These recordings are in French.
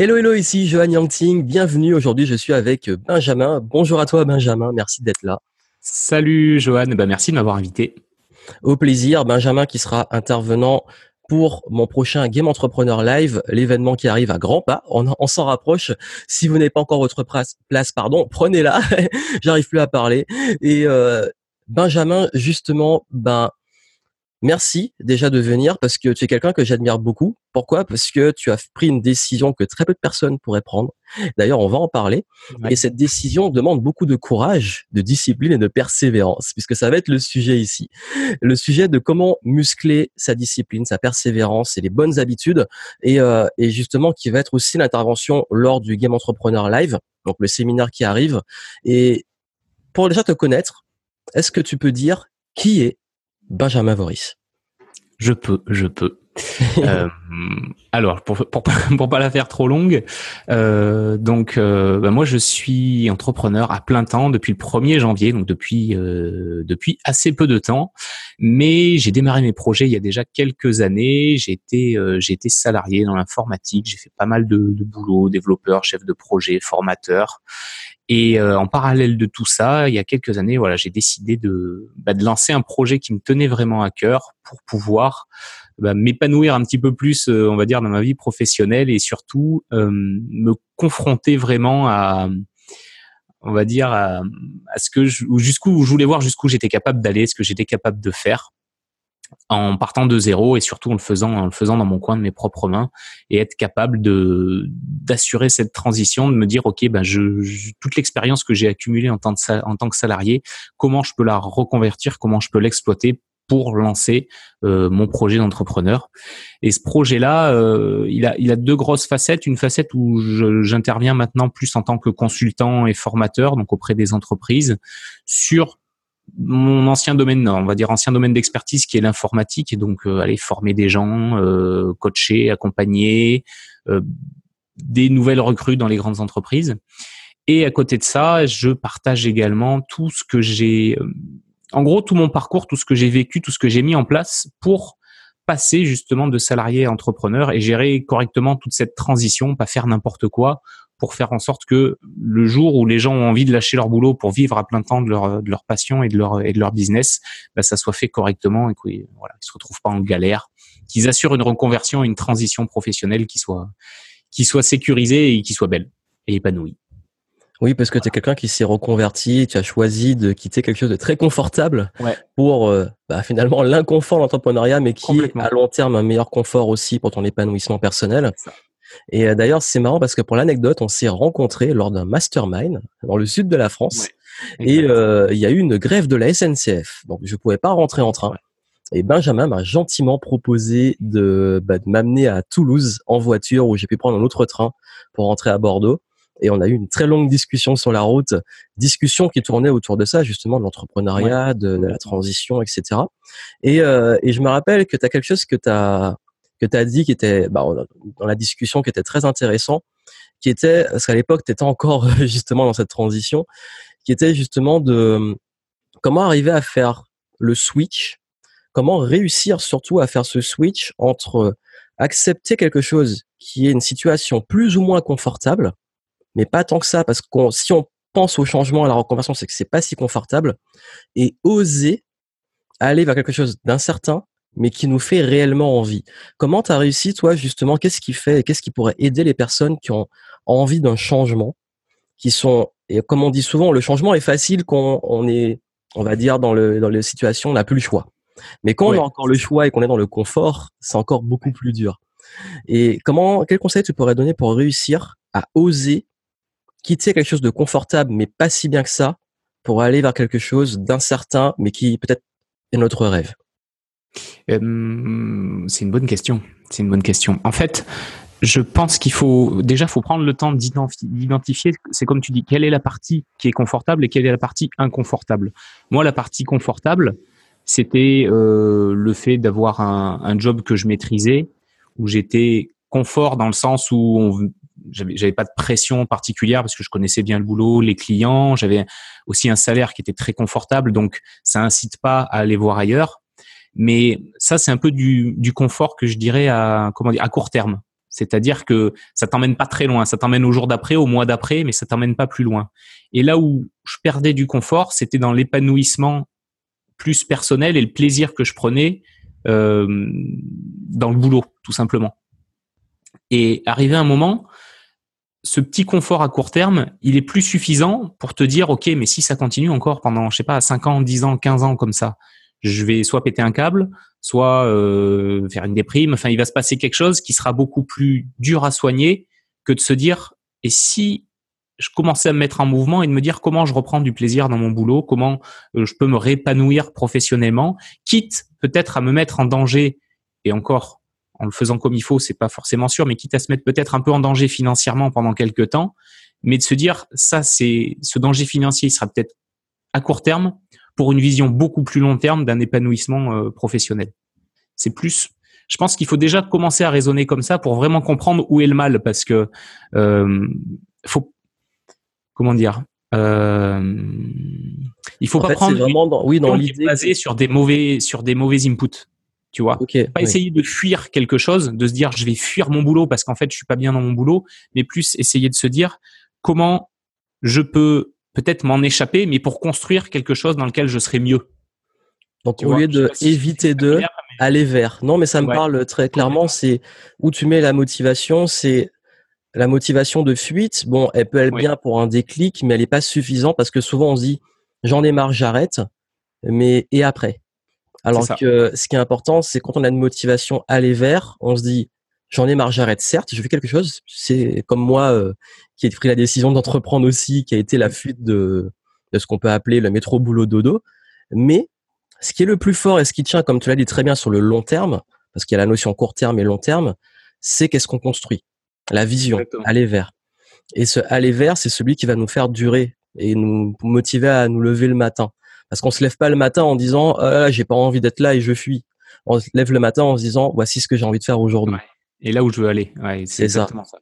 Hello, hello, ici Johan Yangting. Bienvenue. Aujourd'hui, je suis avec Benjamin. Bonjour à toi, Benjamin. Merci d'être là. Salut, Johan. Ben, merci de m'avoir invité. Au plaisir. Benjamin qui sera intervenant pour mon prochain Game Entrepreneur Live, l'événement qui arrive à grands pas. On, s'en rapproche. Si vous n'avez pas encore votre place, pardon, prenez-la. J'arrive plus à parler. Et euh, Benjamin, justement, ben Merci déjà de venir parce que tu es quelqu'un que j'admire beaucoup. Pourquoi? Parce que tu as pris une décision que très peu de personnes pourraient prendre. D'ailleurs, on va en parler. Et cette décision demande beaucoup de courage, de discipline et de persévérance, puisque ça va être le sujet ici. Le sujet de comment muscler sa discipline, sa persévérance et les bonnes habitudes. Et, euh, et justement, qui va être aussi l'intervention lors du Game Entrepreneur Live, donc le séminaire qui arrive. Et pour déjà te connaître, est-ce que tu peux dire qui est Benjamin Voris. Je peux, je peux. euh, alors, pour, pour, pour, pas la faire trop longue, euh, donc euh, bah, moi je suis entrepreneur à plein temps depuis le 1er janvier, donc depuis euh, depuis assez peu de temps. Mais j'ai démarré mes projets il y a déjà quelques années. J'ai été euh, j'ai été salarié dans l'informatique. J'ai fait pas mal de, de boulot, développeur, chef de projet, formateur. Et euh, en parallèle de tout ça, il y a quelques années, voilà, j'ai décidé de, bah, de lancer un projet qui me tenait vraiment à cœur pour pouvoir bah, m'épanouir un petit peu plus, euh, on va dire, dans ma vie professionnelle et surtout euh, me confronter vraiment à, on va dire, à, à ce que jusqu'où je voulais voir jusqu'où j'étais capable d'aller, ce que j'étais capable de faire en partant de zéro et surtout en le faisant en le faisant dans mon coin de mes propres mains et être capable de d'assurer cette transition de me dire ok ben je, toute l'expérience que j'ai accumulée en tant, en tant que salarié comment je peux la reconvertir comment je peux l'exploiter pour lancer euh, mon projet d'entrepreneur et ce projet là euh, il a deux grosses facettes une facette où j'interviens maintenant plus en tant que consultant et formateur donc auprès des entreprises sur mon ancien domaine, on va dire ancien domaine d'expertise qui est l'informatique et donc euh, aller former des gens, coacher, accompagner des nouvelles recrues dans les grandes entreprises. Et à côté de ça, je partage également tout ce que j'ai, en gros tout mon parcours, tout ce que j'ai vécu, tout ce que j'ai mis en place pour passer justement de salarié à entrepreneur et gérer correctement toute cette transition, pas faire n'importe quoi, pour faire en sorte que le jour où les gens ont envie de lâcher leur boulot pour vivre à plein temps de leur, de leur passion et de leur, et de leur business, bah, ça soit fait correctement et qu'ils voilà, se retrouvent pas en galère, qu'ils assurent une reconversion, une transition professionnelle qui soit, qui soit sécurisée et qui soit belle et épanouie. Oui, parce que tu es quelqu'un qui s'est reconverti, tu as choisi de quitter quelque chose de très confortable pour euh, bah, finalement l'inconfort de l'entrepreneuriat, mais qui est à long terme un meilleur confort aussi pour ton épanouissement personnel. Et euh, d'ailleurs, c'est marrant parce que pour l'anecdote, on s'est rencontrés lors d'un mastermind dans le sud de la France. et euh, il y a eu une grève de la SNCF. Donc, je pouvais pas rentrer en train. Et Benjamin m'a gentiment proposé de, bah, de m'amener à Toulouse en voiture où j'ai pu prendre un autre train pour rentrer à Bordeaux. Et on a eu une très longue discussion sur la route, discussion qui tournait autour de ça, justement, de l'entrepreneuriat, de, la transition, etc. Et, euh, et je me rappelle que tu as quelque chose que tu as que tu as dit qui était bah, dans la discussion qui était très intéressant, qui était parce qu'à l'époque tu étais encore justement dans cette transition, qui était justement de comment arriver à faire le switch, comment réussir surtout à faire ce switch entre accepter quelque chose qui est une situation plus ou moins confortable, mais pas tant que ça parce que si on pense au changement à la reconversion, c'est que c'est pas si confortable et oser aller vers quelque chose d'incertain mais qui nous fait réellement envie. Comment tu as réussi, toi, justement, qu'est-ce qui fait, qu'est-ce qui pourrait aider les personnes qui ont envie d'un changement, qui sont, et comme on dit souvent, le changement est facile quand on est, on va dire, dans le, dans les situations, on n'a plus le choix. Mais quand on a encore le choix et qu'on est dans le confort, c'est encore beaucoup plus dur. Et comment, quel conseil tu pourrais donner pour réussir à oser quitter quelque chose de confortable, mais pas si bien que ça, pour aller vers quelque chose d'incertain, mais qui peut-être est notre rêve? Euh, c'est une bonne question. C'est une bonne question. En fait, je pense qu'il faut déjà faut prendre le temps d'identifier. C'est comme tu dis, quelle est la partie qui est confortable et quelle est la partie inconfortable. Moi, la partie confortable, c'était euh, le fait d'avoir un, un, job que je maîtrisais, où j'étais confort dans le sens où j'avais pas de pression particulière parce que je connaissais bien le boulot, les clients, j'avais aussi un salaire qui était très confortable, donc ça incite pas à aller voir ailleurs. Mais ça, c'est un peu du, du, confort que je dirais à comment dire à court terme. C'est-à-dire que ça t'emmène pas très loin. Ça t'emmène au jour d'après, au mois d'après, mais ça t'emmène pas plus loin. Et là où je perdais du confort, c'était dans l'épanouissement plus personnel et le plaisir que je prenais euh, dans le boulot, tout simplement. Et arrivé un moment, ce petit confort à court terme, il est plus suffisant pour te dire, OK, mais si ça continue encore pendant, je sais pas, 5 ans, 10 ans, 15 ans comme ça, je vais soit péter un câble, soit euh, faire une déprime. Enfin, il va se passer quelque chose qui sera beaucoup plus dur à soigner que de se dire, et si je commençais à me mettre en mouvement et de me dire comment je reprends du plaisir dans mon boulot, comment euh, je peux me réépanouir professionnellement, quitte peut-être à me mettre en danger et encore en le faisant comme il faut, c'est pas forcément sûr, mais quitte à se mettre peut-être un peu en danger financièrement pendant quelques temps, mais de se dire ça c'est ce danger financier il sera peut-être à court terme pour une vision beaucoup plus long terme d'un épanouissement euh, professionnel. C'est plus je pense qu'il faut déjà commencer à raisonner comme ça pour vraiment comprendre où est le mal parce que euh, faut comment dire euh, il faut pas prendre dans, oui dans l'idée basé sur des mauvais sur des mauvais inputs tu vois. Pas essayer de fuir quelque chose de se dire je vais fuir mon boulot parce qu'en fait je suis pas bien dans mon boulot mais plus essayer de se dire comment je peux peut-être m'en échapper mais pour construire quelque chose dans lequel je serai mieux. Donc au lieu de éviter de aller vers. Non mais ça me parle très clairement c'est où tu mets la motivation c'est la motivation de fuite, bon, elle peut être bien pour un déclic, mais elle n'est pas suffisante parce que souvent on se dit j'en ai marre, j'arrête, mais et après? Alors que ce qui est important, c'est quand on a une motivation aller vers, on se dit j'en ai marre, j'arrête. Certes, je fais quelque chose. C'est comme moi euh, qui ai pris la décision d'entreprendre aussi, qui a été la fuite de, de ce qu'on peut appeler le métro boulot dodo. Mais ce qui est le plus fort et ce qui tient, comme tu l'as dit très bien, sur le long terme, parce qu'il y a la notion court terme et long terme, c'est qu'est-ce qu'on construit la vision, aller vers. Et ce aller vers, c'est celui qui va nous faire durer et nous motiver à nous lever le matin. Parce qu'on se lève pas le matin en disant ah, j'ai pas envie d'être là et je fuis. On se lève le matin en se disant voici ce que j'ai envie de faire aujourd'hui. Et là où je veux aller, c'est exactement ça.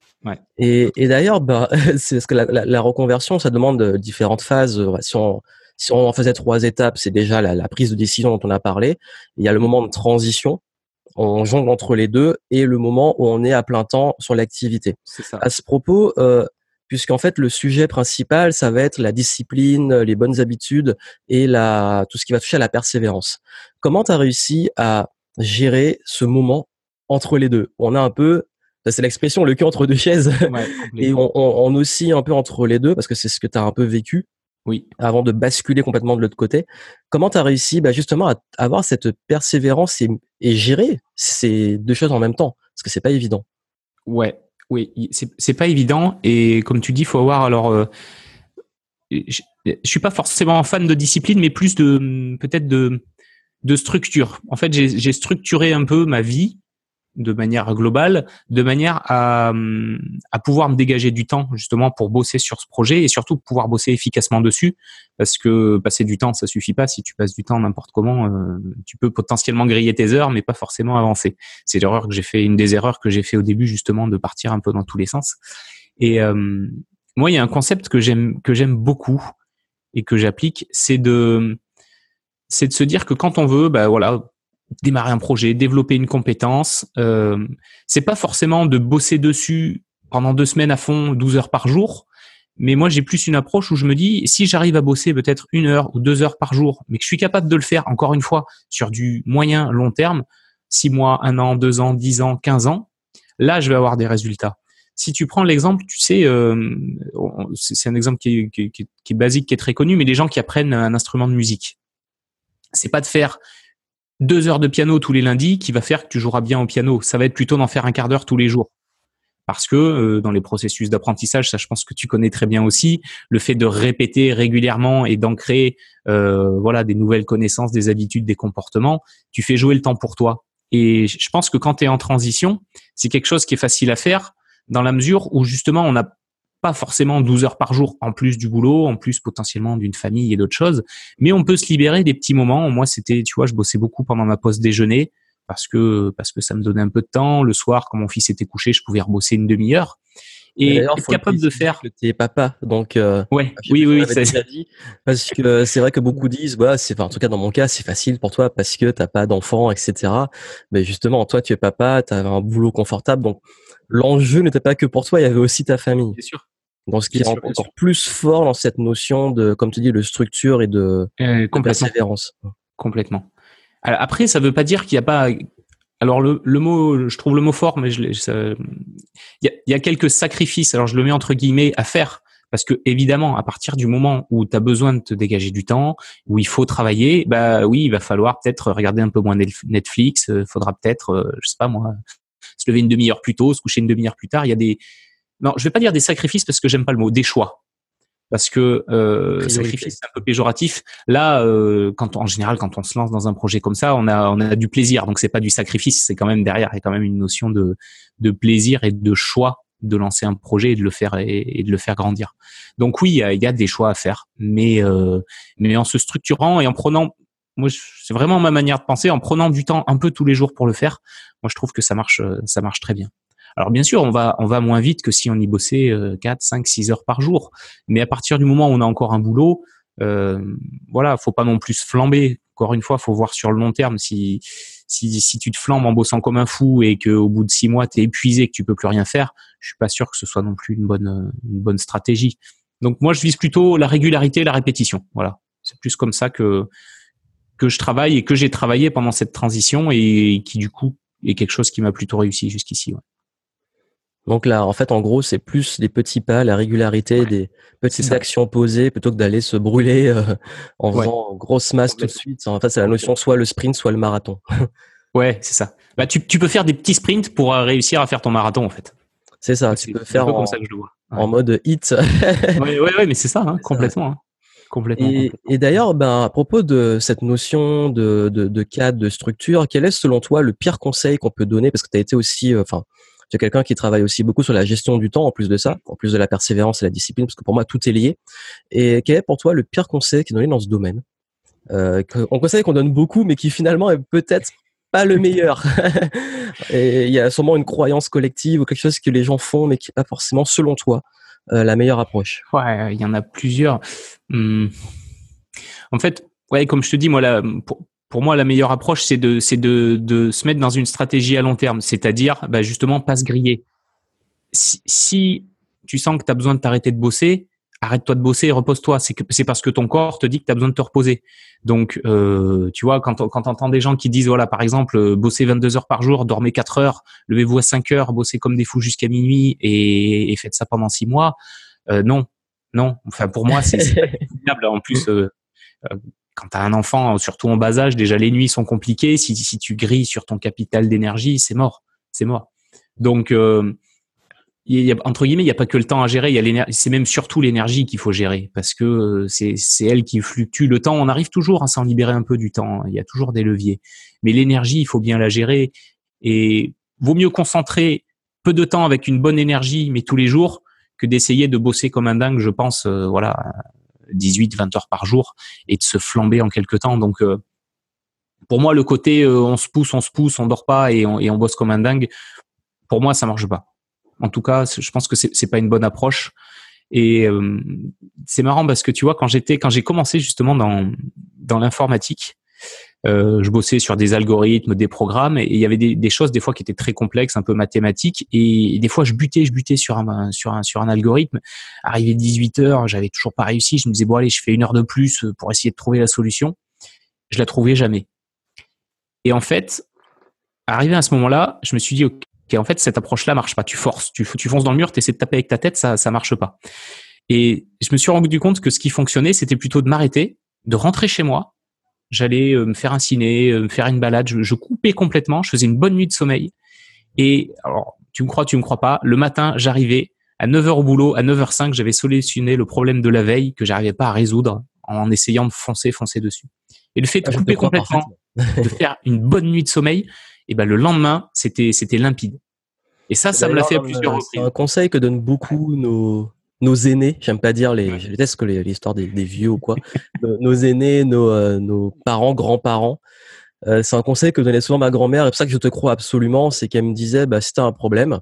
Et, d'ailleurs, bah, c'est ce que la, reconversion, ça demande différentes phases. Si on, si on en faisait trois étapes, c'est déjà la, la, prise de décision dont on a parlé. Il y a le moment de transition on jongle entre les deux et le moment où on est à plein temps sur l'activité. À ce propos, euh, puisqu'en fait le sujet principal, ça va être la discipline, les bonnes habitudes et la, tout ce qui va toucher à la persévérance. Comment tu as réussi à gérer ce moment entre les deux? On a un peu, c'est l'expression le cul entre deux chaises, et on, on, oscille un peu entre les deux parce que c'est ce que tu as un peu vécu. Oui. Avant de basculer complètement de l'autre côté. Comment tu as réussi bah, justement à avoir cette persévérance et, gérer ces deux choses en même temps? Parce que c'est pas évident. Ouais, oui, c'est pas évident. Et comme tu dis, faut avoir alors. Euh, je, je suis pas forcément fan de discipline, mais plus de peut-être de de structure. En fait, j'ai structuré un peu ma vie de manière globale, de manière à, à pouvoir me dégager du temps justement pour bosser sur ce projet et surtout pouvoir bosser efficacement dessus. Parce que passer du temps ça suffit pas. Si tu passes du temps n'importe comment euh, tu peux potentiellement griller tes heures mais pas forcément avancer. C'est l'erreur que j'ai fait une des erreurs que j'ai fait au début justement de partir un peu dans tous les sens. Et euh, moi il y a un concept que j'aime que j'aime beaucoup et que j'applique c'est de c'est de se dire que quand on veut bah voilà démarrer un projet, développer une compétence. Euh, c'est pas forcément de bosser dessus pendant deux semaines à fond, 12 heures par jour. Mais moi, j'ai plus une approche où je me dis, si j'arrive à bosser peut-être une heure ou deux heures par jour, mais que je suis capable de le faire, encore une fois, sur du moyen long terme, six mois, un an, deux ans, dix ans, quinze ans, là, je vais avoir des résultats. Si tu prends l'exemple, tu sais, euh, c'est un exemple qui est, qui, qui est, basique, qui est très connu, mais les gens qui apprennent un instrument de musique, c'est pas de faire deux heures de piano tous les lundis qui va faire que tu joueras bien au piano. Ça va être plutôt d'en faire un quart d'heure tous les jours. Parce que euh, dans les processus d'apprentissage, ça je pense que tu connais très bien aussi, le fait de répéter régulièrement et d'ancrer euh, voilà des nouvelles connaissances, des habitudes, des comportements, tu fais jouer le temps pour toi. Et je pense que quand tu es en transition, c'est quelque chose qui est facile à faire dans la mesure où justement on a pas forcément 12 heures par jour en plus du boulot, en plus potentiellement d'une famille et d'autres choses, mais on peut se libérer des petits moments. Moi, c'était, tu vois, je bossais beaucoup pendant ma pause déjeuner parce que parce que ça me donnait un peu de temps. Le soir, quand mon fils était couché, je pouvais rebosser une demi-heure. Et être capable de faire. Que t'es papa, donc. Euh, ouais, oui, oui, ça dit. Parce que c'est vrai que beaucoup disent, voilà, c'est, en tout cas dans mon cas, c'est facile pour toi parce que t'as pas d'enfant, etc. Mais justement, toi, tu es papa, t'as un boulot confortable, donc l'enjeu n'était pas que pour toi, il y avait aussi ta famille. Bien sûr. Donc, ce qui est encore plus fort dans cette notion de, comme tu dis, de structure et de, euh, persévérance. Complètement. après, ça ne veut pas dire qu'il n'y a pas. Alors le, le, mot, je trouve le mot fort, mais il y, a, y a quelques sacrifices. Alors je le mets entre guillemets à faire parce que évidemment, à partir du moment où tu as besoin de te dégager du temps, où il faut travailler, bah oui, il va falloir peut-être regarder un peu moins Netflix. Il euh, faudra peut-être, euh, je sais pas moi, se lever une demi-heure plus tôt, se coucher une demi-heure plus tard. Il y a des, non, je vais pas dire des sacrifices parce que j'aime pas le mot, des choix. Parce que euh, sacrifice c'est un peu péjoratif. Là, euh, quand en général, quand on se lance dans un projet comme ça, on a on a du plaisir. Donc c'est pas du sacrifice, c'est quand même derrière, il y a quand même une notion de de plaisir et de choix de lancer un projet et de le faire et, de le faire grandir. Donc oui, il y a, des choix à faire, mais euh, mais en se structurant et en prenant, moi c'est vraiment ma manière de penser, en prenant du temps un peu tous les jours pour le faire. Moi je trouve que ça marche, ça marche très bien. Alors bien sûr, on va on va moins vite que si on y bossait 4, 5, 6 heures par jour, mais à partir du moment où on a encore un boulot, euh, voilà, faut pas non plus flamber. Encore une fois, faut voir sur le long terme si si, si tu te flambes en bossant comme un fou et qu'au bout de six mois tu es épuisé, que tu peux plus rien faire, je suis pas sûr que ce soit non plus une bonne une bonne stratégie. Donc moi, je vise plutôt la régularité, et la répétition. Voilà, c'est plus comme ça que que je travaille et que j'ai travaillé pendant cette transition et qui du coup est quelque chose qui m'a plutôt réussi jusqu'ici. Ouais. Donc là, en fait, en gros, c'est plus des petits pas, la régularité, des petites actions posées plutôt que d'aller se brûler euh, en faisant grosse masse tout de suite. En fait, c'est la notion soit le sprint, soit le marathon. ouais, c'est ça. Bah, tu, tu peux faire des petits sprints pour euh, réussir à faire ton marathon, en fait. C'est ça. Tu peux faire en, ça que je le vois. en mode hit. ouais, ouais, ouais, mais c'est ça, hein, complètement. Hein. Complètement, et, et d'ailleurs, ben, à propos de cette notion de, de, de cadre, de structure, quel est selon toi le pire conseil qu'on peut donner? Parce que tu as été aussi, euh, enfin, tu es quelqu'un qui travaille aussi beaucoup sur la gestion du temps en plus de ça, en plus de la persévérance et la discipline, parce que pour moi tout est lié. Et quel est pour toi le pire conseil qui est donné dans ce domaine? Euh, On conseille qu'on donne beaucoup, mais qui finalement est peut-être pas le meilleur. et il y a sûrement une croyance collective ou quelque chose que les gens font, mais qui n'est pas forcément, selon toi, euh, la meilleure approche. Ouais, il y en a plusieurs. Hum. En fait, ouais, comme je te dis, moi, pour, pour moi, la meilleure approche, c'est de, de, de se mettre dans une stratégie à long terme, c'est-à-dire bah, justement pas se griller. Si, si tu sens que tu as besoin de t'arrêter de bosser, arrête-toi de bosser et repose-toi. C'est, parce que ton corps te dit que tu as besoin de te reposer. Donc, euh, tu vois, quand, quand tu entends des gens qui disent, voilà, par exemple, euh, bosser 22 heures par jour, dormez 4 heures, levez-vous à 5 heures, bossez comme des fous jusqu'à minuit et, et faites ça pendant 6 mois, euh, non, non. Enfin, pour moi, c'est, c'est En plus, euh, euh quand tu as un enfant, surtout en bas âge, déjà les nuits sont compliquées. Si, si tu grilles sur ton capital d'énergie, c'est mort. C'est mort. Donc, euh, y a, entre guillemets, il n'y a pas que le temps à gérer. Il y a c'est même surtout l'énergie qu'il faut gérer parce que euh, c'est, c'est elle qui fluctue. Le temps, on arrive toujours à s'en libérer un peu du temps. Il y a toujours des leviers. Mais l'énergie, il faut bien la gérer. Et vaut mieux concentrer peu de temps avec une bonne énergie, mais tous les jours, que d'essayer de bosser comme un dingue, je pense, euh, voilà, 18, 20 heures par jour et de se flamber en quelque temps. Donc, euh, pour moi, le côté euh, on se pousse, on se pousse, on dort pas et on, et on bosse comme un dingue, pour moi, ça marche pas. En tout cas, je pense que c'est pas une bonne approche. Et euh, c'est marrant parce que tu vois, quand j'étais, quand j'ai commencé justement dans dans l'informatique, euh, je bossais sur des algorithmes, des programmes, et il y avait des, des, choses des fois qui étaient très complexes, un peu mathématiques, et, des fois je butais, je butais sur un sur un sur un algorithme. Arrivé 18 heures, j'avais toujours pas réussi. Je me disais bon allez, je fais une heure de plus pour essayer de trouver la solution. Je la trouvais jamais. Et en fait, arrivé à ce moment-là, je me suis dit ok, en fait cette approche-là marche pas. Tu forces, tu tu fonces dans le mur, tu essaies de taper avec ta tête, ça ça marche pas. Et je me suis rendu compte que ce qui fonctionnait, c'était plutôt de m'arrêter, de rentrer chez moi, j'allais euh, me faire un ciné, euh, me faire une balade, je, coupais complètement, je faisais une bonne nuit de sommeil. Et alors, tu me crois, tu me crois pas, le matin, j'arrivais à 9h au boulot, à 9h05, j'avais solutionné le problème de la veille que j'arrivais pas à résoudre en essayant de foncer, foncer dessus. Et le fait de ah, couper complètement, de faire une bonne nuit de sommeil, et ben le lendemain, c'était c'était limpide. Et ça, ça me l'a fait à plusieurs reprises. C'est un conseil que donnent beaucoup nos nos aînés, j'aime pas dire les, je déteste que l'histoire des, des, vieux ou quoi, nos, aînés, nos, euh, nos parents, grands-parents. Euh, c'est un conseil que donnait souvent ma grand-mère, et c'est pour ça que je te crois absolument, c'est qu'elle me disait, bah, si t'as un problème,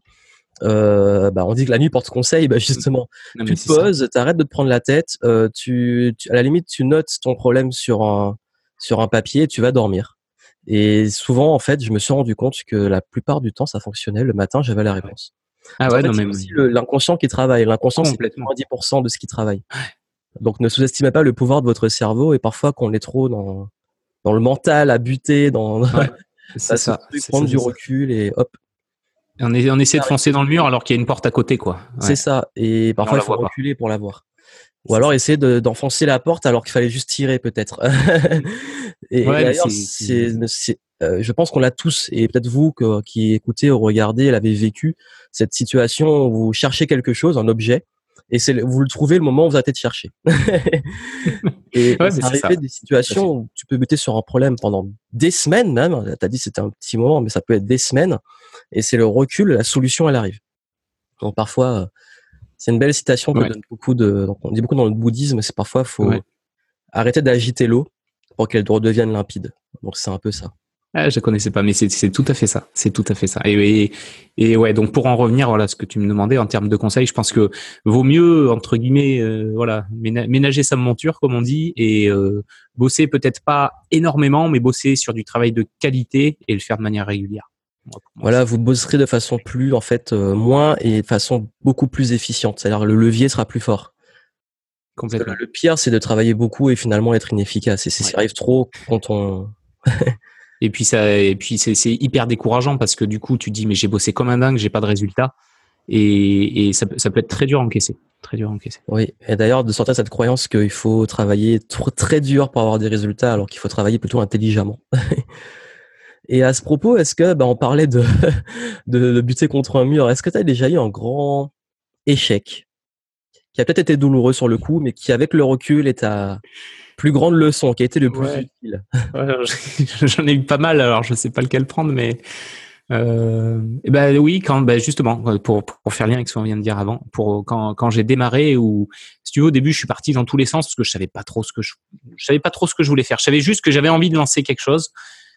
euh, bah, on dit que la nuit porte conseil, bah, justement, tu te poses, t'arrêtes de te prendre la tête, euh, tu, tu, à la limite, tu notes ton problème sur un, sur un papier et tu vas dormir. Et souvent, en fait, je me suis rendu compte que la plupart du temps, ça fonctionnait. Le matin, j'avais la réponse. Ah ouais, non, aussi l'inconscient qui travaille. L'inconscient, c'est 90% de ce qui travaille. Donc ne sous-estimez pas le pouvoir de votre cerveau et parfois qu'on est trop dans, dans le mental à buter, dans c'est ça, prendre du recul et hop. on, on essaie de foncer dans le mur alors qu'il y a une porte à côté, quoi. C'est ça. Et parfois, il faut reculer pour la voir. Ou alors essayer d'enfoncer la porte alors qu'il fallait juste tirer peut-être. et, d'ailleurs, euh, je pense qu'on l'a tous, et peut-être vous qui écoutez ou regardez, l'avez vécu, cette situation où vous cherchez quelque chose, un objet, et c'est vous le trouvez le moment où vous arrêtez de chercher. et ouais, c'est arrivé des situations où tu peux buter sur un problème pendant des semaines même. Tu as dit c'était un petit moment, mais ça peut être des semaines. Et c'est le recul, la solution, elle arrive. Donc parfois, c'est une belle citation que donne beaucoup de. on dit beaucoup dans le bouddhisme, c'est parfois faut arrêter d'agiter l'eau pour qu'elle redevienne limpide. Donc c'est un peu ça. Ah, je connaissais pas, mais c'est tout à fait ça. C'est tout à fait ça. Et, et, ouais, donc pour en revenir, voilà, ce que tu me demandais en termes de conseils, je pense que vaut mieux entre guillemets, euh, voilà, ménager sa monture comme on dit, et euh, bosser peut-être pas énormément, mais bosser sur du travail de qualité et le faire de manière régulière. Voilà, vous bosserez de façon plus, en fait, euh, moins et de façon beaucoup plus efficiente. C'est-à-dire le levier sera plus fort. Complètement. Le pire, c'est de travailler beaucoup et finalement être inefficace. Et c'est ça arrive trop quand on Et puis ça, et puis c'est hyper décourageant parce que du coup, tu dis mais j'ai bossé comme un dingue, j'ai pas de résultat. Et, et ça, ça, peut être très dur à encaisser. Très dur à encaisser. Oui. Et d'ailleurs, de sortir cette croyance qu'il faut travailler trop, très dur pour avoir des résultats, alors qu'il faut travailler plutôt intelligemment. et à ce propos, est-ce que, bah, on parlait de, de, de buter contre un mur. Est-ce que tu as déjà eu un grand échec qui a peut-être été douloureux sur le coup, mais qui, avec le recul, est à, plus grande leçon qui a été le plus utile? J'en ai eu pas mal, alors je sais pas lequel prendre, mais euh, ben oui, quand ben justement pour, pour faire lien avec ce qu'on vient de dire avant, pour quand, quand j'ai démarré ou si tu veux au début je suis parti dans tous les sens parce que je savais pas trop ce que je, je savais pas trop ce que je voulais faire. Je savais juste que j'avais envie de lancer quelque chose,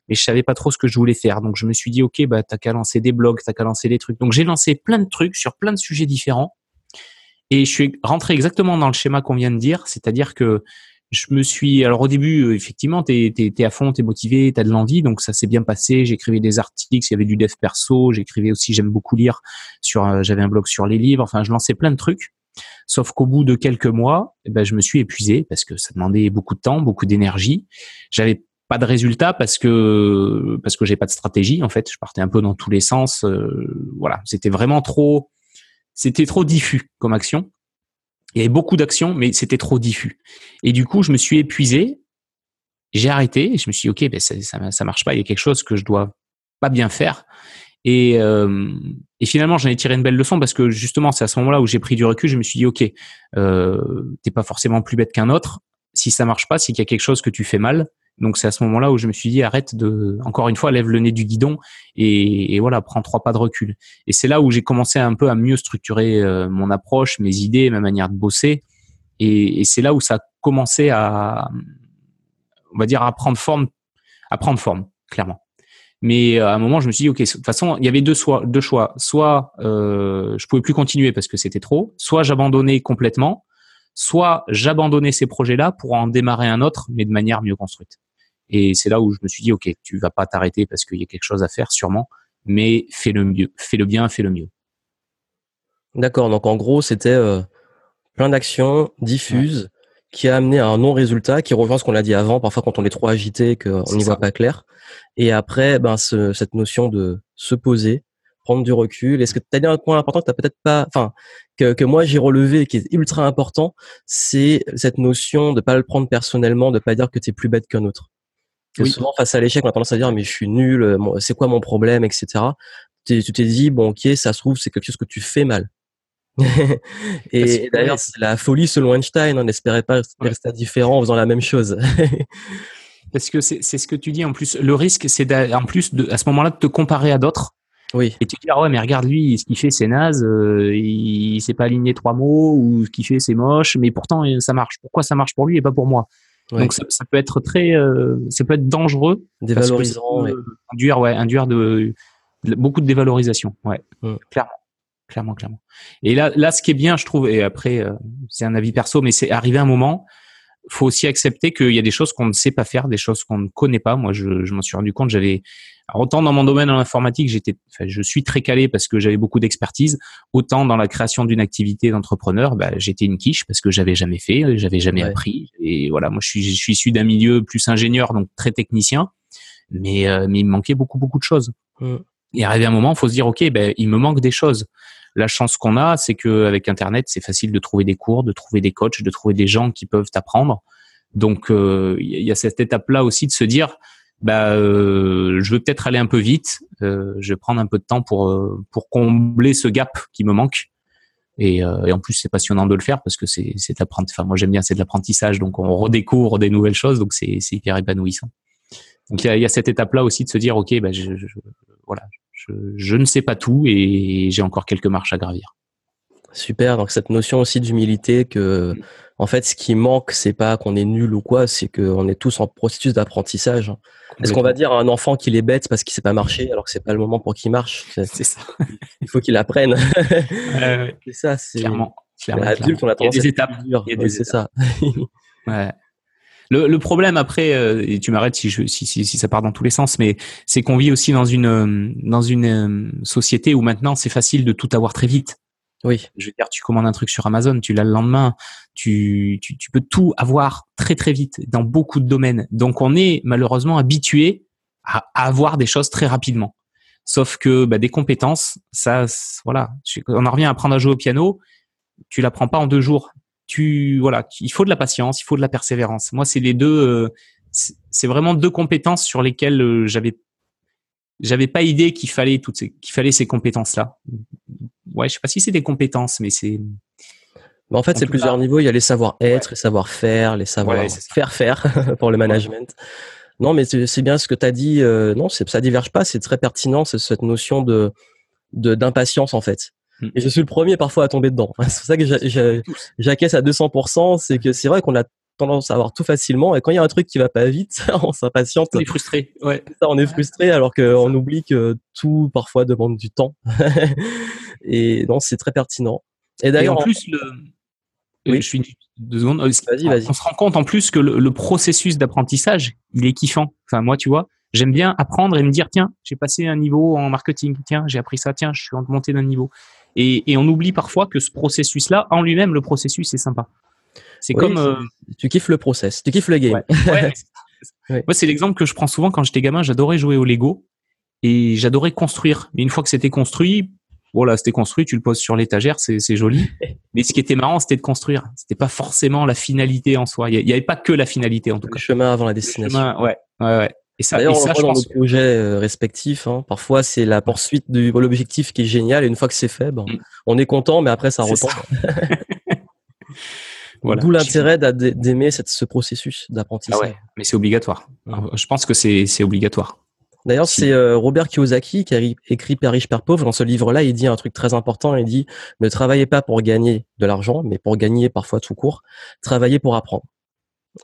mais je savais pas trop ce que je voulais faire. Donc je me suis dit ok bah t'as qu'à lancer des blogs, t'as qu'à lancer des trucs. Donc j'ai lancé plein de trucs sur plein de sujets différents. Et je suis rentré exactement dans le schéma qu'on vient de dire, c'est-à-dire que je me suis alors au début euh, effectivement t'es es, à fond t'es motivé t'as de l'envie. Donc ça s'est bien passé. J'écrivais des articles. Il y avait du dev perso. J'écrivais aussi j'aime beaucoup lire sur euh, j'avais un blog sur les livres. Enfin je lançais plein de trucs. Sauf qu'au bout de quelques mois eh ben je me suis épuisé parce que ça demandait beaucoup de temps beaucoup d'énergie. J'avais pas de résultat parce que parce que j'ai pas de stratégie en fait je partais un peu dans tous les sens euh, voilà c'était vraiment trop c'était trop diffus comme action il y avait beaucoup d'actions, mais c'était trop diffus. Et du coup, je me suis épuisé. J'ai arrêté. Je me suis dit, ok, ben ça, ça, marche pas. Il y a quelque chose que je dois pas bien faire. Et, euh, et finalement, j'en ai tiré une belle leçon parce que justement, c'est à ce moment-là où j'ai pris du recul. Je me suis dit, ok, euh, t'es pas forcément plus bête qu'un autre. Si ça marche pas, c'est qu'il y a quelque chose que tu fais mal. Donc c'est à ce moment-là où je me suis dit arrête de, encore une fois, lève le nez du guidon et, voilà, prends trois pas de recul. Et c'est là où j'ai commencé un peu à mieux structurer euh, mon approche, mes idées, ma manière de bosser. Et, c'est là où ça a commencé à, on va dire, à prendre forme, à prendre forme, clairement. Mais euh, à un moment, je me suis dit, ok, de toute façon, il y avait deux choix. Deux choix. Soit euh, je pouvais plus continuer parce que c'était trop, soit j'abandonnais complètement, soit j'abandonnais ces projets-là pour en démarrer un autre, mais de manière mieux construite. Et c'est là où je me suis dit, OK, tu vas pas t'arrêter parce qu'il y a quelque chose à faire sûrement, mais fais le mieux, fais le bien, fais le mieux. D'accord. Donc en gros, c'était euh, plein d'actions diffuses qui a amené à un non-résultat, qui rejoint ce qu'on a dit avant, parfois quand on est trop agité, qu'on n'y voit pas clair. Et après, ben, cette notion de se poser, prendre du recul. Est-ce que tu as dit un point important que tu peut-être pas, enfin, que, que moi j'ai relevé qui est ultra important, c'est cette notion de pas le prendre personnellement, de pas dire que tu es plus bête qu'un autre souvent face à l'échec, on a tendance à dire mais je suis nul, euh, c'est quoi mon problème, etc. Tu t'es dit bon ok, ça se trouve c'est quelque chose que tu fais mal. et d'ailleurs c'est la folie selon Einstein, on n'espérait pas rester différent en faisant la même chose. Parce que c'est ce que tu dis en plus. Le risque c'est en plus de, à ce moment-là de te comparer à d'autres. Oui. Et tu dis ah ouais mais regarde lui ce qu'il fait c'est naze, euh, il, il s'est pas aligné trois mots ou ce qu'il fait c'est moche, mais pourtant ça marche. Pourquoi ça marche pour lui et pas pour moi? Donc ça, ça, peut être très, euh, ça peut être dangereux, dévalorisant, induire, ouais, induire de, beaucoup de dévalorisation, ouais, clairement, clairement, clairement. Et là, là, ce qui est bien, je trouve, et après, euh, c'est un avis perso, mais c'est arrivé un moment faut aussi accepter qu'il y a des choses qu'on ne sait pas faire, des choses qu'on ne connaît pas. Moi, je, je m'en suis rendu compte. J'avais autant dans mon domaine en informatique, j'étais, enfin, je suis très calé parce que j'avais beaucoup d'expertise. Autant dans la création d'une activité d'entrepreneur, bah, j'étais une quiche parce que j'avais jamais fait, j'avais jamais appris. Et voilà, moi, je suis, je suis issu d'un milieu plus ingénieur, donc très technicien, mais euh, mais il me manquait beaucoup beaucoup de choses. Mmh. Et arrivé un moment, il faut se dire, ok, ben il me manque des choses. La chance qu'on a, c'est qu'avec Internet, c'est facile de trouver des cours, de trouver des coachs, de trouver des gens qui peuvent t'apprendre. Donc, euh, il y a cette étape-là aussi de se dire, bah, euh, je veux peut-être aller un peu vite. Euh, je vais prendre un peu de temps pour pour combler ce gap qui me manque. Et, et en plus, c'est passionnant de le faire parce que c'est c'est Enfin, moi, j'aime bien, c'est de l'apprentissage. Donc, on redécouvre des nouvelles choses. Donc, c'est c'est hyper épanouissant. Donc, il y a, cette étape-là aussi de se dire, ok, bah, voilà, je, ne sais pas tout et j'ai encore quelques marches à gravir. Super. Donc cette notion aussi d'humilité que, en fait, ce qui manque, c'est pas qu'on est nul ou quoi, c'est qu'on est tous en processus d'apprentissage. Est-ce qu'on va dire à un enfant qu'il est bête parce qu'il sait pas marcher alors que c'est pas le moment pour qu'il marche? C'est ça. Il faut qu'il apprenne. c'est ça. C'est clairement. clairement, adulte, on a Il y a des étapes. C'est ça. ouais. Le, le, problème après, euh, et tu m'arrêtes si, je, si, si, si, ça part dans tous les sens, mais c'est qu'on vit aussi dans une euh, dans une euh, société où maintenant c'est facile de tout avoir très vite. Oui. Je veux dire, tu commandes un truc sur Amazon, tu l'as le lendemain, tu, tu, tu peux tout avoir très très vite dans beaucoup de domaines. Donc on est malheureusement habitué à avoir des choses très rapidement. Sauf que bah, des compétences, ça, voilà, on en revient à apprendre à jouer au piano. Tu l'apprends pas en deux jours tu voilà, il faut de la patience, il faut de la persévérance. Moi, c'est les deux. Euh, c'est vraiment deux compétences sur lesquelles euh, j'avais j'avais pas idée qu'il fallait toutes ces qu'il fallait ces compétences là. Ouais, je sais pas si c'est des compétences, mais c'est. en fait, c'est plusieurs niveaux. Il y a les savoir-être, les savoir-faire, les savoir-faire faire pour le management. Non, mais c'est bien ce que tu as dit. Euh, non, ça diverge pas. C'est très pertinent. C'est cette notion de d'impatience en fait. Mm. Et je suis le premier parfois à tomber dedans. C'est pour ça que j'acquiesce à 200%. C'est que c'est vrai qu'on a tendance à avoir tout facilement et quand il y a un truc qui va pas vite, on s'impatiente. On est frustré. Ouais. Ça, on est frustré alors qu'on oublie que tout parfois demande du temps. et non, c'est très pertinent. Et d'ailleurs, en plus, le... Oui. Je suis deux secondes. Vas-y, vas-y. On se rend compte en plus que le, le processus d'apprentissage, il est kiffant. Enfin, moi, tu vois, j'aime bien apprendre et me dire, tiens, j'ai passé un niveau en marketing. Tiens, j'ai appris ça. Tiens, je suis en montée d'un niveau. Et, et, on oublie parfois que ce processus-là, en lui-même, le processus est sympa. C'est comme euh, tu kiffes le process, tu kiffes le game. Ouais, Moi, c'est l'exemple que je prends souvent quand j'étais gamin. J'adorais jouer au Lego et j'adorais construire. Mais une fois que c'était construit, voilà, c'était construit, tu le poses sur l'étagère, c'est joli. Mais ce qui était marrant, c'était de construire. C'était pas forcément la finalité en soi. Il y avait pas que la finalité en tout cas. Le chemin avant la destination. ouais, ouais, ouais. Et ça, D'ailleurs, on dans nos projets euh, respectifs. Hein. Parfois, c'est la poursuite de l'objectif qui est génial. Et une fois que c'est fait, ben, mm. on est content, mais après, ça retombe. voilà. D'où l'intérêt d'aimer ce processus d'apprentissage. Ah ouais, mais c'est obligatoire. Je pense que c'est obligatoire. D'ailleurs, c'est euh, Robert Kiyosaki qui a écrit Père riche, Père pauvre. Dans ce livre-là, il dit un truc très important. Il dit ne travaillez pas pour gagner de l'argent, mais pour gagner parfois tout court. Travaillez pour apprendre.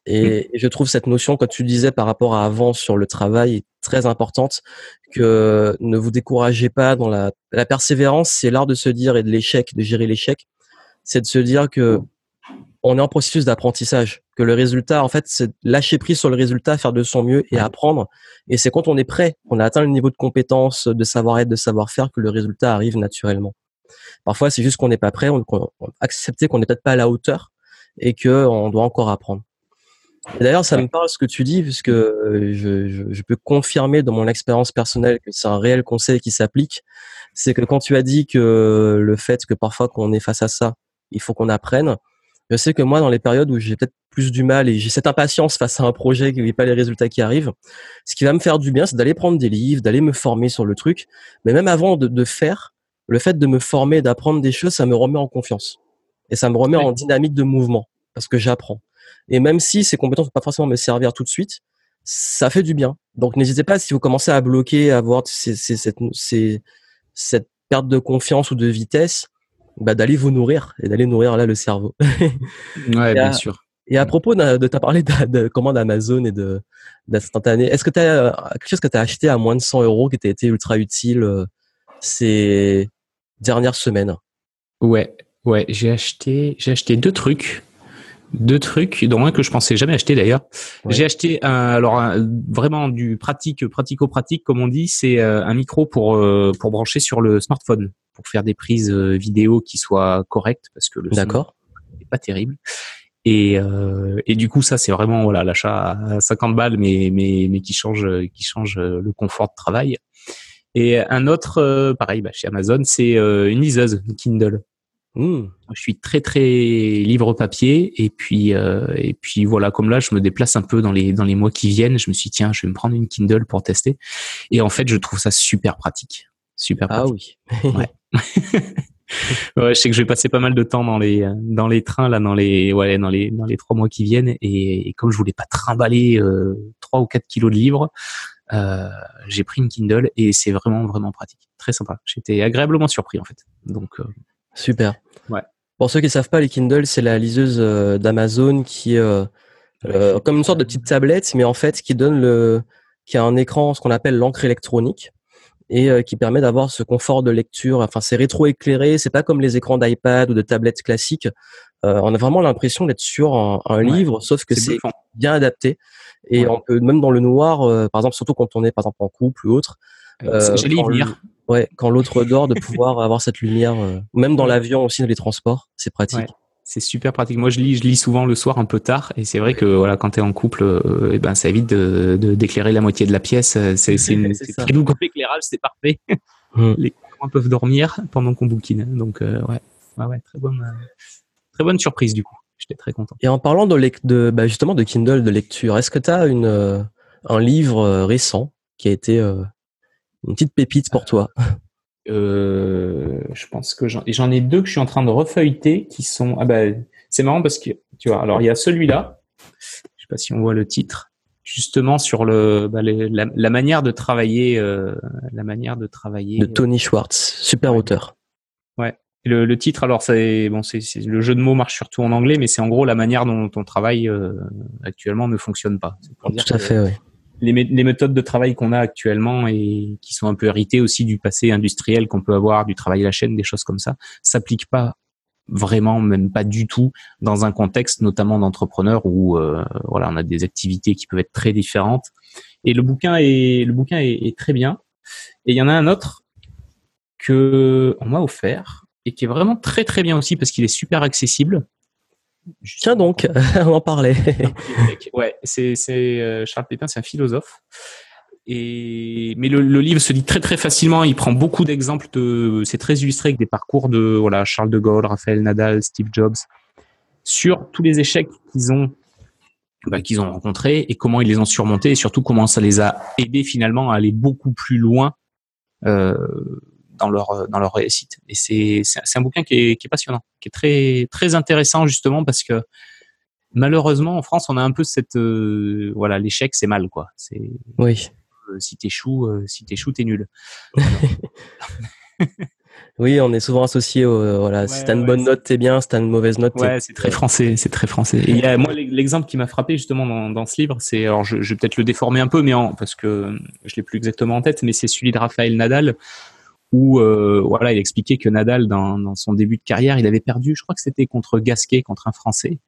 Mmh. Et, je trouve cette notion, quand tu disais par rapport à avant sur le travail, très importante, que ne vous découragez pas dans la, la persévérance, c'est l'art de se dire et de l'échec, de gérer l'échec, c'est de se dire que on est en processus d'apprentissage, que le résultat, en fait, c'est lâcher prise sur le résultat, faire de son mieux et apprendre. Et c'est quand on est prêt, on a atteint le niveau de compétence, de savoir-être, de savoir-faire, que le résultat arrive naturellement. Parfois, c'est juste qu'on n'est pas prêt, on, on accepter qu'on n'est peut-être pas à la hauteur et que on doit encore apprendre. D'ailleurs, ça me parle ce que tu dis, puisque euh, je, je, je peux confirmer dans mon expérience personnelle que c'est un réel conseil qui s'applique. C'est que quand tu as dit que le fait que parfois qu'on est face à ça, il faut qu'on apprenne. Je sais que moi, dans les périodes où j'ai peut-être plus du mal et j'ai cette impatience face à un projet qui n'est pas les résultats qui arrivent, ce qui va me faire du bien, c'est d'aller prendre des livres, d'aller me former sur le truc. Mais même avant de, de faire, le fait de me former, d'apprendre des choses, ça me remet en confiance. Et ça me remet en dynamique de mouvement parce que j'apprends. Et même si ces compétences ne vont pas forcément me servir tout de suite, ça fait du bien. Donc n'hésitez pas si vous commencez à bloquer, à avoir cette, cette perte de confiance ou de vitesse, bah, d'aller vous nourrir et d'aller nourrir là le cerveau. ouais, bien sûr. Et à propos de, de t'as parlé de, de commandes Amazon et de d'instantané, est-ce que tu as quelque chose que tu as acheté à moins de 100 euros qui t'a été ultra utile euh, ces dernières semaines? Ouais, ouais, j'ai acheté j'ai acheté deux trucs. Deux trucs, dont un que je pensais jamais acheter d'ailleurs. J'ai acheté un, alors vraiment du pratique, pratico-pratique comme on dit, c'est euh, un micro pour euh, pour brancher sur le smartphone pour faire des prises euh, vidéo qui soient correctes parce que le D'accord. n'est pas terrible. Et, et du coup ça c'est vraiment voilà l'achat à 50 balles mais mais mais qui change qui change le confort de travail. Et un autre pareil bah, chez Amazon c'est une liseuse, une Kindle. Mmh. Je suis très très livre papier et puis euh, et puis voilà comme là je me déplace un peu dans les dans les mois qui viennent je me suis dit, tiens je vais me prendre une Kindle pour tester. Et en fait je trouve ça super pratique. Super ah pratique. ah oui. Ouais. ouais je sais que je vais passer pas mal de temps dans les dans les trains là dans les ouais dans les dans les trois mois qui viennent. Et, comme je voulais pas trimballer euh, trois ou quatre kilos de livres euh, j'ai pris une Kindle et c'est vraiment vraiment pratique. Très sympa. J'étais agréablement surpris en fait. Donc euh, Super. Ouais. Pour ceux qui ne savent pas, les Kindle, c'est la liseuse euh, d'Amazon qui est euh, euh, comme une sorte de petite tablette, mais en fait qui donne le, qui a un écran, ce qu'on appelle l'encre électronique, et qui permet d'avoir ce confort de lecture. Enfin, c'est rétro-éclairé, c'est pas comme les écrans d'iPad ou de tablettes classiques. on a vraiment l'impression d'être sur un, livre, sauf que c'est bien adapté. Et on peut même dans le noir, par exemple, surtout quand on est par exemple en couple ou autre. J'allais y venir. Ouais, quand l'autre dort, de pouvoir avoir cette lumière, euh, même dans l'avion aussi, dans les transports, c'est pratique. c'est super pratique. Moi, je lis, je lis souvent le soir un peu tard, et c'est vrai que voilà, quand tu es en couple, euh, eh ben, ça évite de, d'éclairer la moitié de la pièce. Euh, c'est, très comme éclairage, c'est parfait. Les copains peuvent dormir pendant qu'on bouquine. Donc, ouais, ouais, très bonne, très bonne surprise du coup. J'étais très content. Et en parlant de, de bah, justement de Kindle, de lecture, est-ce que tu as une, un livre récent qui a été une petite pépite pour toi euh, Je pense que j'en ai deux que je suis en train de refeuilleter qui sont. Ah bah, c'est marrant parce que tu vois. Alors il y a celui-là. Je sais pas si on voit le titre. Justement sur le bah, la, manière de travailler, euh, la manière de travailler. De Tony Schwartz, super auteur. Ouais. Le, le, titre, alors c'est bon, c'est le jeu de mots marche surtout en anglais, mais c'est en gros la manière dont ton travail euh, actuellement ne fonctionne pas. Tout à fait, oui les, méthodes de travail qu'on a actuellement et qui sont un peu héritées aussi du passé industriel qu'on peut avoir, du travail à la chaîne, des choses comme ça, s'appliquent pas vraiment, même pas du tout, dans un contexte notamment d'entrepreneur où euh, voilà, on a des activités qui peuvent être très différentes. Et le bouquin est le bouquin est, très bien. Et il y en a un autre que on m'a offert et qui est vraiment très très bien aussi parce qu'il est super accessible. Tiens donc, on en parlait. ouais, c'est euh, Charles Pépin, c'est un philosophe. Et mais le, livre se lit très très facilement. Il prend beaucoup d'exemples de. C'est très illustré avec des parcours de voilà Charles de Gaulle, Raphaël Nadal, Steve Jobs sur tous les échecs qu'ils ont bah, qu'ils ont rencontrés et comment ils les ont surmontés et surtout comment ça les a aidés finalement à aller beaucoup plus loin euh, dans leur euh, dans leur réussite. Et c'est c'est un bouquin qui est, qui est passionnant, qui est très très intéressant justement parce que malheureusement en France on a un peu cette euh, voilà l'échec c'est mal quoi. C'est oui. Euh, si t'échoues euh, si t'échoues t'es nul. oui, on est souvent associé au voilà. si t'as une bonne note, t'es bien. Si t'as une mauvaise note, ouais, c'est très français. C'est très français. Et il y a, moi, l'exemple qui m'a frappé justement dans, dans ce livre, c'est alors je, je vais peut-être le déformer un peu, mais en, parce que je l'ai plus exactement en tête, mais c'est celui de Raphaël Nadal où euh, voilà, il expliquait que Nadal, dans, son début de carrière, il avait perdu, je crois que c'était contre Gasquet, contre un Français.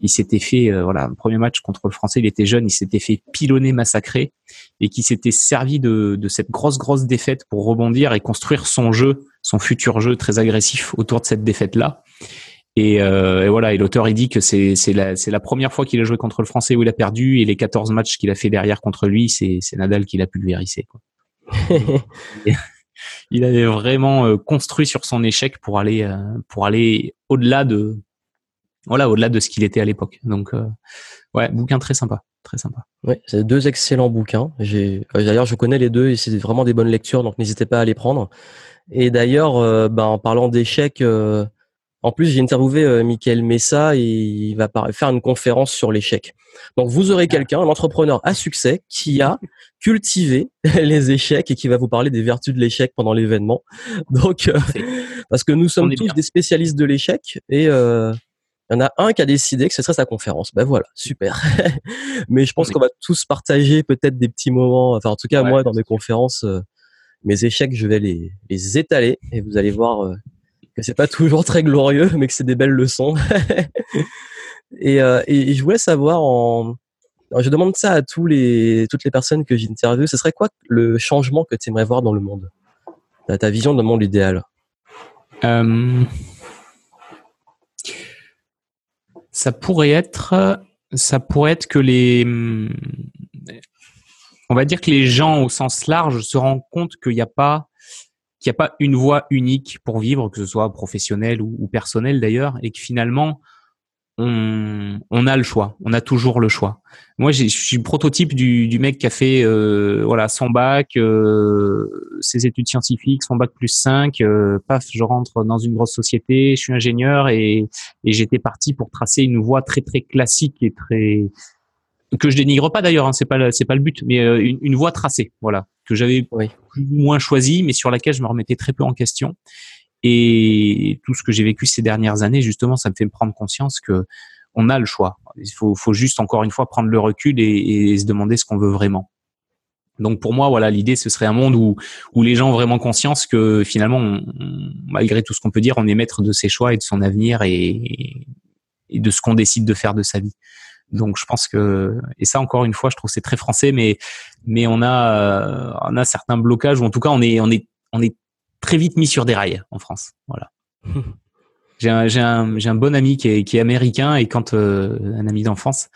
Il s'était fait, euh, voilà, premier match contre le Français, il était jeune, il s'était fait pilonner, massacrer, et qui s'était servi de, cette grosse, grosse défaite pour rebondir et construire son jeu, son futur jeu très agressif autour de cette défaite-là. Et, euh, voilà, et l'auteur il dit que c'est la, la première fois qu'il a joué contre le Français où il a perdu, et les 14 matchs qu'il a fait derrière contre lui, c'est Nadal qui l'a pulvérisé. Quoi. il avait vraiment euh, construit sur son échec pour aller euh, pour aller au-delà de voilà au-delà de ce qu'il était à l'époque. Donc euh, ouais, bouquin très sympa, très sympa. Ouais, c'est deux excellents bouquins. J'ai d'ailleurs je connais les deux et c'est vraiment des bonnes lectures, donc n'hésitez pas à les prendre. Et d'ailleurs, ben, en parlant d'échecs, en plus j'ai interviewé Michael Messa et il va faire une conférence sur l'échec. Donc vous aurez quelqu'un, un entrepreneur à succès qui a cultivé les échecs et qui va vous parler des vertus de l'échec pendant l'événement. Donc euh, parce que nous sommes tous des spécialistes de l'échec et euh, il y en a un qui a décidé que ce serait sa conférence. Ben voilà, super. Mais je pense qu'on va tous partager peut-être des petits moments. Enfin, en tout cas, moi, dans mes conférences, euh, mes échecs, je vais les, les étaler et vous allez voir que c'est pas toujours très glorieux, mais que c'est des belles leçons. Et, et, je voulais savoir en, je demande ça à tous les, toutes les personnes que j'interviewe. Ce serait quoi le changement que tu aimerais voir dans le monde? Ta, ta vision d'un monde idéal? Euh, Ça pourrait être, ça pourrait être que les, on va dire que les gens au sens large se rendent compte qu'il n'y a pas, qu'il n'y a pas une voie unique pour vivre, que ce soit professionnel ou, ou personnel d'ailleurs, et que finalement on, a le choix, on a toujours le choix. Moi, je suis le prototype du, mec qui a fait euh, voilà son bac, euh, ses études scientifiques, son bac plus 5, euh, paf, je rentre dans une grosse société, je suis ingénieur et, j'étais parti pour tracer une voie très très classique et très que je dénigre pas d'ailleurs, hein, c'est pas c'est pas le but, mais une, une voie tracée, voilà, que j'avais plus ou moins choisi, mais sur laquelle je me remettais très peu en question. Et tout ce que j'ai vécu ces dernières années, justement, ça me fait me prendre conscience que on a le choix. Il faut, faut juste encore une fois prendre le recul et, se demander ce qu'on veut vraiment. Donc pour moi, voilà, l'idée ce serait un monde où où les gens ont vraiment conscience que finalement, malgré tout ce qu'on peut dire, on est maître de ses choix et de son avenir et, et de ce qu'on décide de faire de sa vie. Donc je pense que et ça encore une fois, je trouve c'est très français, mais mais on a on a certains blocages ou en tout cas on est on est on est très vite mis sur des rails en France. Voilà. j'ai un, un, un, bon ami qui est, qui est américain et quand euh, un ami d'enfance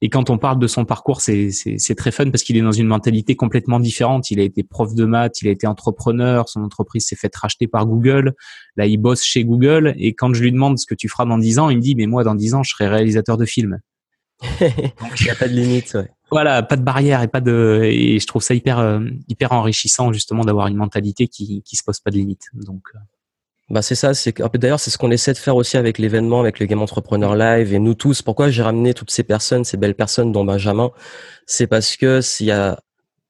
et quand on parle de son parcours, c'est très fun parce qu'il est dans une mentalité complètement différente. Il a été prof de maths, il a été entrepreneur, son entreprise s'est faite racheter par Google. Là, il bosse chez Google et quand je lui demande ce que tu feras dans 10 ans, il me dit mais moi dans 10 ans, je serai réalisateur de films. il n'y a pas de limite. Ouais. Voilà, pas de barrière et pas de et je trouve ça hyper euh, hyper enrichissant justement d'avoir une mentalité qui qui se pose pas de limites. Donc euh. bah c'est ça, c'est d'ailleurs c'est ce qu'on essaie de faire aussi avec l'événement, avec le Game Entrepreneur Live et nous tous. Pourquoi j'ai ramené toutes ces personnes, ces belles personnes dont Benjamin, c'est parce que s'il y a,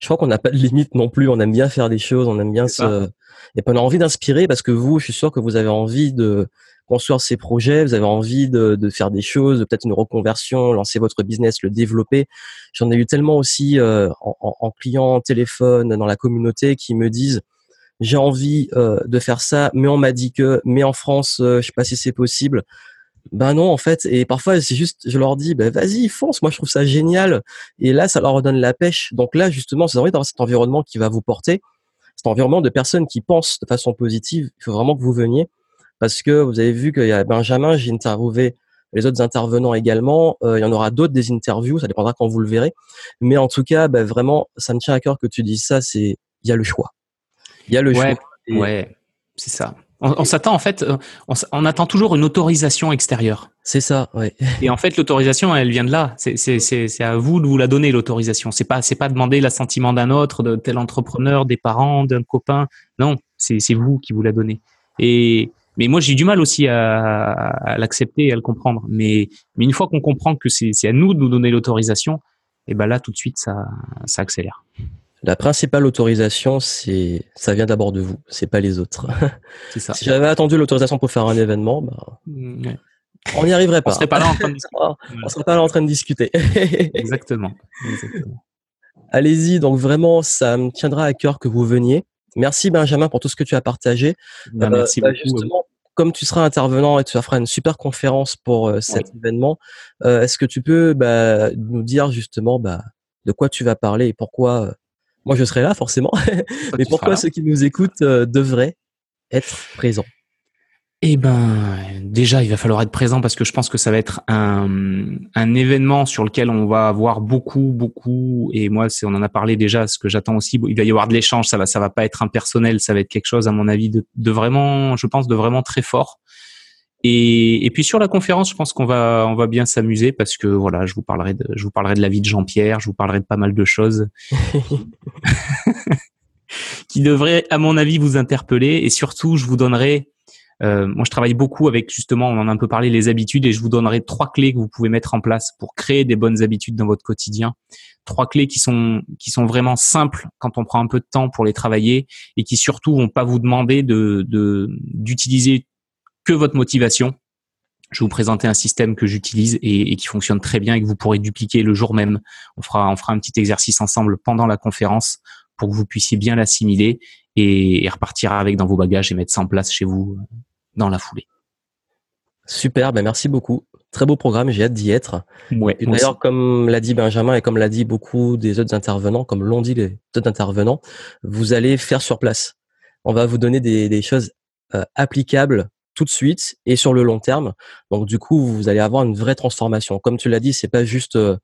je crois qu'on n'a pas de limite non plus. On aime bien faire des choses, on aime bien se, et on a envie d'inspirer parce que vous, je suis sûr que vous avez envie de construire ces projets, vous avez envie de, de faire des choses, peut-être une reconversion, lancer votre business, le développer. J'en ai eu tellement aussi euh, en, en, client, téléphone, dans la communauté qui me disent j'ai envie euh, de faire ça, mais on m'a dit que, mais en France, euh, je sais pas si c'est possible. Ben non, en fait, et parfois c'est juste, je leur dis, ben vas-y, fonce. Moi, je trouve ça génial. Et là, ça leur redonne la pêche. Donc là, justement, c'est envie d'avoir cet environnement qui va vous porter, cet environnement de personnes qui pensent de façon positive. Il faut vraiment que vous veniez parce que vous avez vu qu'il y a Benjamin, j'ai interviewé les autres intervenants également. Euh, il y en aura d'autres des interviews, ça dépendra quand vous le verrez. Mais en tout cas, bah, vraiment, ça me tient à cœur que tu dises ça. C'est il y a le choix. Il y a le choix. Ouais, c'est ça. On, s'attend en fait, euh, on, attend toujours une autorisation extérieure. C'est ça, ouais. Et en fait, l'autorisation, elle vient de là. C'est à vous de vous la donner l'autorisation. C'est pas c'est pas demander l'assentiment d'un autre, de tel entrepreneur, des parents, d'un copain. Non, c'est vous qui vous la donnez. Et mais moi, j'ai du mal aussi à, à l'accepter et à le comprendre. Mais, mais une fois qu'on comprend que c'est à nous de nous donner l'autorisation, et eh ben là, tout de suite, ça, ça accélère. La principale autorisation, c'est ça vient d'abord de vous, c'est pas les autres. Ça. si j'avais attendu l'autorisation pour faire un événement, bah, mm, on n'y arriverait pas. On serait pas là en train de discuter. on serait pas là en train de discuter. Exactement. Exactement. Allez-y, donc vraiment, ça me tiendra à cœur que vous veniez. Merci Benjamin pour tout ce que tu as partagé. Ben, merci bah, beaucoup. Justement, comme tu seras intervenant et tu feras une super conférence pour euh, cet événement, euh, est-ce que tu peux bah, nous dire justement bah, de quoi tu vas parler et pourquoi euh, Moi, je serai là forcément, mais pourquoi ceux qui nous écoutent devraient être présents? Eh ben, déjà, il va falloir être présent parce que je pense que ça va être un, un événement sur lequel on va avoir beaucoup, beaucoup. Et moi, c'est, on en a parlé déjà. Ce que j'attends aussi, il va y avoir de l'échange. Ça va, ça va pas être impersonnel. Ça va être quelque chose, à mon avis, de, de vraiment, je pense, de vraiment très fort. Et, et puis sur la conférence, je pense qu'on va, on va bien s'amuser parce que voilà, je vous parlerai de, je vous parlerai de la vie de Jean-Pierre. Je vous parlerai de pas mal de choses. qui devraient, à mon avis, vous interpeller. Et surtout, je vous donnerai euh, moi, je travaille beaucoup avec justement, on en a un peu parlé, les habitudes, et je vous donnerai trois clés que vous pouvez mettre en place pour créer des bonnes habitudes dans votre quotidien. Trois clés qui sont qui sont vraiment simples quand on prend un peu de temps pour les travailler et qui surtout vont pas vous demander de d'utiliser que votre motivation. Je vais vous présenter un système que j'utilise et, qui fonctionne très bien et que vous pourrez dupliquer le jour même. On fera on fera un petit exercice ensemble pendant la conférence pour que vous puissiez bien l'assimiler et, et repartir avec dans vos bagages et mettre ça en place chez vous dans la foulée. Super, ben merci beaucoup. Très beau programme, j'ai hâte d'y être. Ouais, d'ailleurs, comme l'a dit Benjamin et comme l'a dit beaucoup des autres intervenants, comme l'ont dit les autres intervenants, vous allez faire sur place. On va vous donner des, des choses euh, applicables tout de suite et sur le long terme. Donc du coup, vous allez avoir une vraie transformation. Comme tu l'as dit, c'est pas juste euh,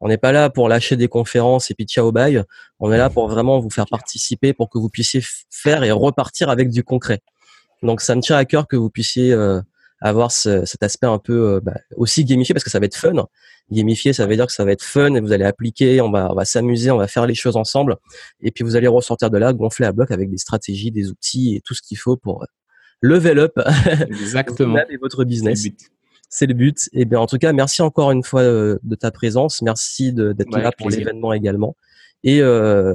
on n'est pas là pour lâcher des conférences et puis ciao bye. On est là pour vraiment vous faire participer pour que vous puissiez faire et repartir avec du concret. Donc ça me tient à cœur que vous puissiez euh, avoir cet aspect un peu euh, bah, aussi gamifié parce que ça va être fun. Gamifié, ça veut dire que ça va être fun et vous allez appliquer, on va, on va s'amuser, on va faire les choses ensemble et puis vous allez ressortir de là gonfler à bloc avec des stratégies, des outils et tout ce qu'il faut pour level up Exactement. et votre business c'est le but. Et bien, en tout cas, merci encore une fois euh, de ta présence. Merci d'être là pour l'événement également. Et euh,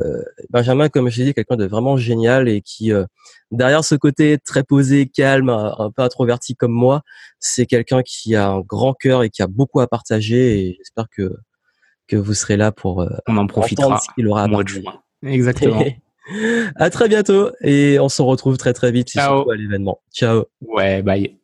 Benjamin, comme je l'ai dit, quelqu'un de vraiment génial et qui, euh, derrière ce côté très posé, calme, un peu introverti comme moi, c'est quelqu'un qui a un grand cœur et qui a beaucoup à partager. Et j'espère que que vous serez là pour euh, on en profitera ce qu'il aura à mois de juin. Exactement. à très bientôt et on se retrouve très très vite à l'événement. Ciao. Ouais, bye.